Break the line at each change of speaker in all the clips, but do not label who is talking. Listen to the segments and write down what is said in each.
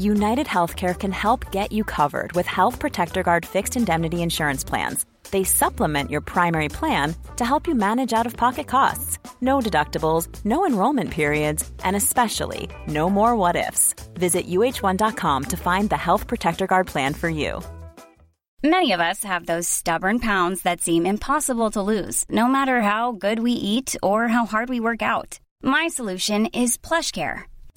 United Healthcare can help get you covered with Health Protector Guard fixed indemnity insurance plans. They supplement your primary plan to help you manage out of pocket costs. No deductibles, no enrollment periods, and especially no more what ifs. Visit uh1.com to find the Health Protector Guard plan for you.
Many of us have those stubborn pounds that seem impossible to lose, no matter how good we eat or how hard we work out. My solution is PlushCare.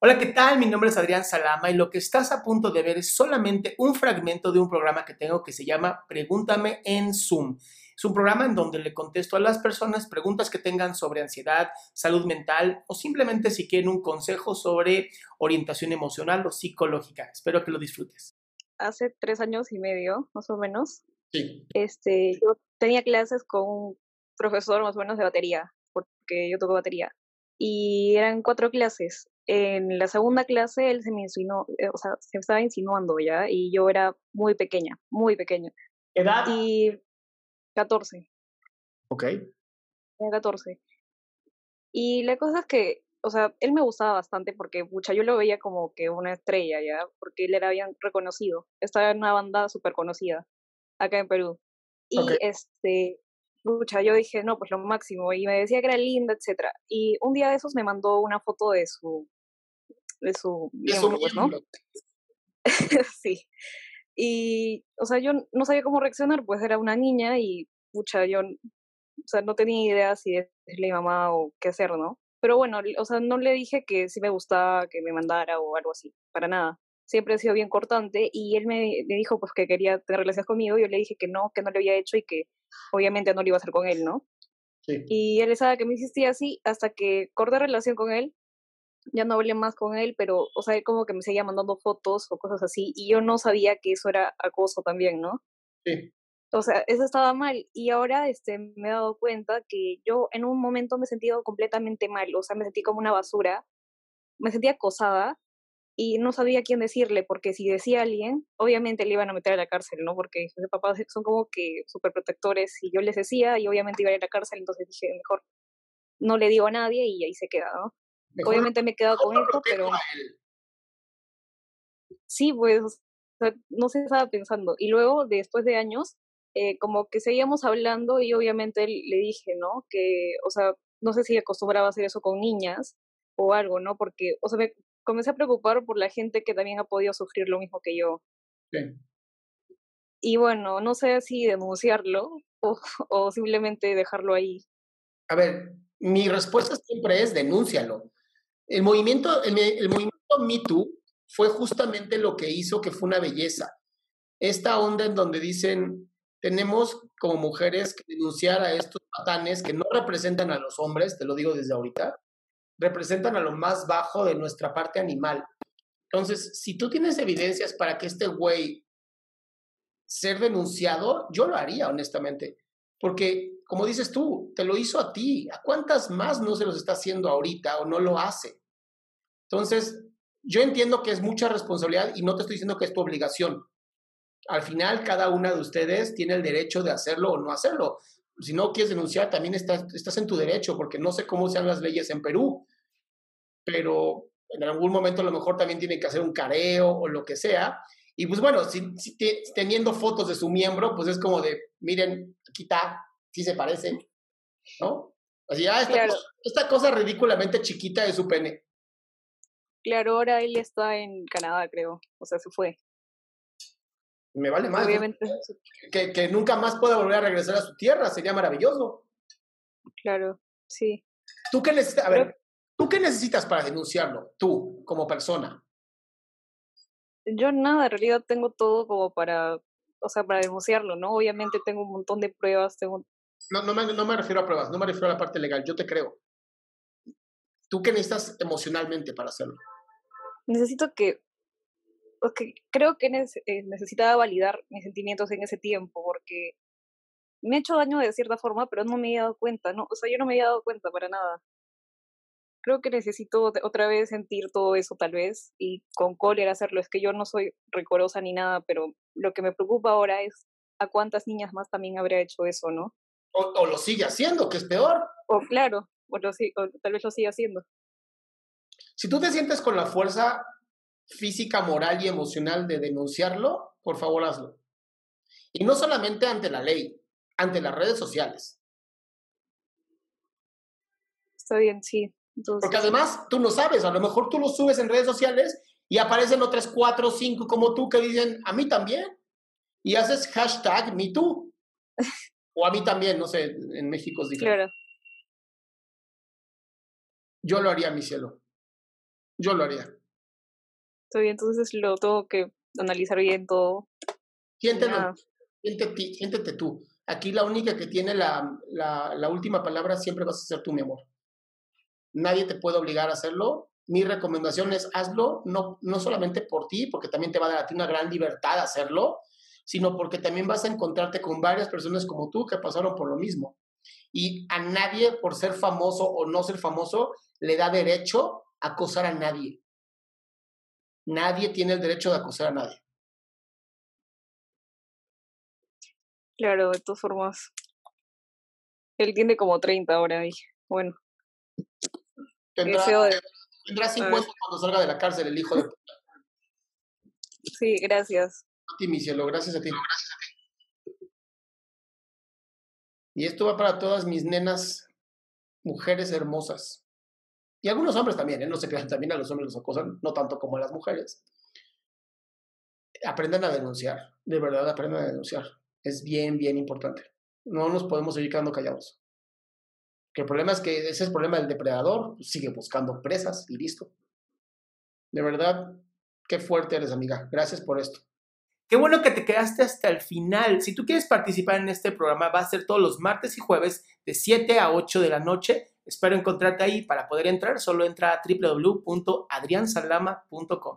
Hola, ¿qué tal? Mi nombre es Adrián Salama y lo que estás a punto de ver es solamente un fragmento de un programa que tengo que se llama Pregúntame en Zoom. Es un programa en donde le contesto a las personas preguntas que tengan sobre ansiedad, salud mental o simplemente si quieren un consejo sobre orientación emocional o psicológica. Espero que lo disfrutes.
Hace tres años y medio, más o menos,
Sí.
este, yo tenía clases con un profesor más o menos de batería, porque yo toco batería. Y eran cuatro clases. En la segunda clase él se me insinuó, eh, o sea, se estaba insinuando ya, y yo era muy pequeña, muy pequeña.
¿Edad?
Y 14,
Ok.
tenía 14. Y la cosa es que, o sea, él me gustaba bastante porque, pucha, yo lo veía como que una estrella, ¿ya? Porque él era bien reconocido. Estaba en una banda súper conocida acá en Perú. Y este, pucha, yo dije, no, pues lo máximo. Y me decía que era linda, etcétera. Y un día de esos me mandó una foto de su, de su miembro, pues, ¿no? sí. Y, o sea, yo no sabía cómo reaccionar, pues era una niña y, pucha, yo, o sea, no tenía idea si decirle a mi mamá o qué hacer, ¿no? Pero bueno, o sea, no le dije que sí me gustaba que me mandara o algo así, para nada. Siempre he sido bien cortante y él me, me dijo pues que quería tener relaciones conmigo yo le dije que no, que no lo había hecho y que obviamente no lo iba a hacer con él, ¿no?
Sí.
Y él sabe que me insistía así hasta que corté relación con él. Ya no hablé más con él, pero, o sea, él como que me seguía mandando fotos o cosas así. Y yo no sabía que eso era acoso también, ¿no?
Sí.
O sea, eso estaba mal. Y ahora este, me he dado cuenta que yo en un momento me he sentido completamente mal. O sea, me sentí como una basura. Me sentí acosada y no sabía quién decirle, porque si decía a alguien, obviamente le iban a meter a la cárcel, ¿no? Porque sus papás son como que súper protectores y yo les decía y obviamente iba a ir a la cárcel, entonces dije, mejor no le digo a nadie y ahí se queda, ¿no?
Mejor-
obviamente me he quedado con esto, pero sí, pues, o sea, no se estaba pensando. Y luego, después de años, eh, como que seguíamos hablando y obviamente le dije, ¿no? Que, o sea, no sé si acostumbraba a hacer eso con niñas o algo, ¿no? Porque, o sea, me comencé a preocupar por la gente que también ha podido sufrir lo mismo que yo.
Sí.
Y bueno, no sé si denunciarlo o, o simplemente dejarlo ahí.
A ver, mi respuesta siempre es denúncialo. El movimiento, el, el movimiento Me Too fue justamente lo que hizo que fue una belleza. Esta onda en donde dicen, tenemos como mujeres que denunciar a estos patanes que no representan a los hombres, te lo digo desde ahorita, representan a lo más bajo de nuestra parte animal. Entonces, si tú tienes evidencias para que este güey ser denunciado, yo lo haría, honestamente. Porque, como dices tú, te lo hizo a ti. ¿A cuántas más no se los está haciendo ahorita o no lo hace? Entonces, yo entiendo que es mucha responsabilidad y no te estoy diciendo que es tu obligación. Al final, cada una de ustedes tiene el derecho de hacerlo o no hacerlo. Si no quieres denunciar, también estás, estás en tu derecho, porque no sé cómo sean las leyes en Perú, pero en algún momento a lo mejor también tienen que hacer un careo o lo que sea. Y pues bueno, si, si te- teniendo fotos de su miembro, pues es como de, miren, aquí está, sí se parecen, ¿no? Así, ah, esta,
Claro.
cosa, esta cosa ridículamente chiquita de su pene.
Claro, ahora él está en Canadá, creo. O sea, se fue.
Me vale más.
Obviamente,
Que, que nunca más pueda volver a regresar a su tierra, sería maravilloso.
claro, sí.
¿Tú qué necesitas? A ver, ¿tú qué necesitas para denunciarlo? Tú, como persona.
Yo nada, en realidad tengo todo como para, o sea, para denunciarlo, ¿no? Obviamente tengo un montón de pruebas, tengo...
No, no, me, no me refiero a pruebas, no me refiero a la parte legal, yo te creo. ¿Tú qué necesitas emocionalmente para hacerlo?
Necesito que, okay, creo que eh, necesitaba validar mis sentimientos en ese tiempo, porque me ha hecho daño de cierta forma, pero no me he dado cuenta, ¿no? O sea, yo no me había dado cuenta para nada. Creo que necesito otra vez sentir todo eso, tal vez, y con cólera hacerlo. Es que yo no soy recorosa ni nada, pero lo que me preocupa ahora es a cuántas niñas más también habría hecho eso, ¿no?
O, lo sigue haciendo, que es peor.
O claro, o, lo, o tal vez lo siga haciendo.
Si tú te sientes con la fuerza física, moral y emocional de denunciarlo, por favor hazlo. Y no solamente ante la ley, ante las redes sociales.
Está bien, sí.
Porque además tú no sabes, a lo mejor tú lo subes en redes sociales y aparecen otras cuatro o cinco como tú que dicen, a mí también. Y haces hashtag MeToo. o a mí también, no sé, en México es diferente. Claro. Yo lo haría, mi cielo. Yo lo haría.
Entonces lo tengo que analizar bien todo.
Siéntete, siéntete, siéntete tú. Aquí la única que tiene la, la, la última palabra siempre vas a ser tú, mi amor. Nadie te puede obligar a hacerlo. Mi recomendación es hazlo, no, no solamente por ti, porque también te va a dar a ti una gran libertad hacerlo, sino porque también vas a encontrarte con varias personas como tú que pasaron por lo mismo. Y a nadie, por ser famoso o no ser famoso, le da derecho a acosar a nadie. Nadie tiene el derecho de acosar a nadie.
Claro, de todas formas. Él tiene como 30 ahora y bueno.
Tendrá, 50 cuando salga de la cárcel el hijo de puta.
Sí, gracias.
A ti, mi cielo, gracias a ti. Y esto va para todas mis nenas, mujeres hermosas. Y algunos hombres también, ¿eh? no se crean, también a los hombres los acosan, no tanto como a las mujeres. Aprendan a denunciar, de verdad aprendan a denunciar. Es bien, bien importante. No nos podemos seguir quedando callados. Que el problema es que ese es el problema del depredador, sigue buscando presas y listo. De verdad, qué fuerte eres, amiga. Gracias por esto. Qué bueno que te quedaste hasta el final. Si tú quieres participar en este programa, va a ser todos los martes y jueves de 7 a 8 de la noche. Espero encontrarte ahí. Para poder entrar, solo entra a www.adriansalama.com.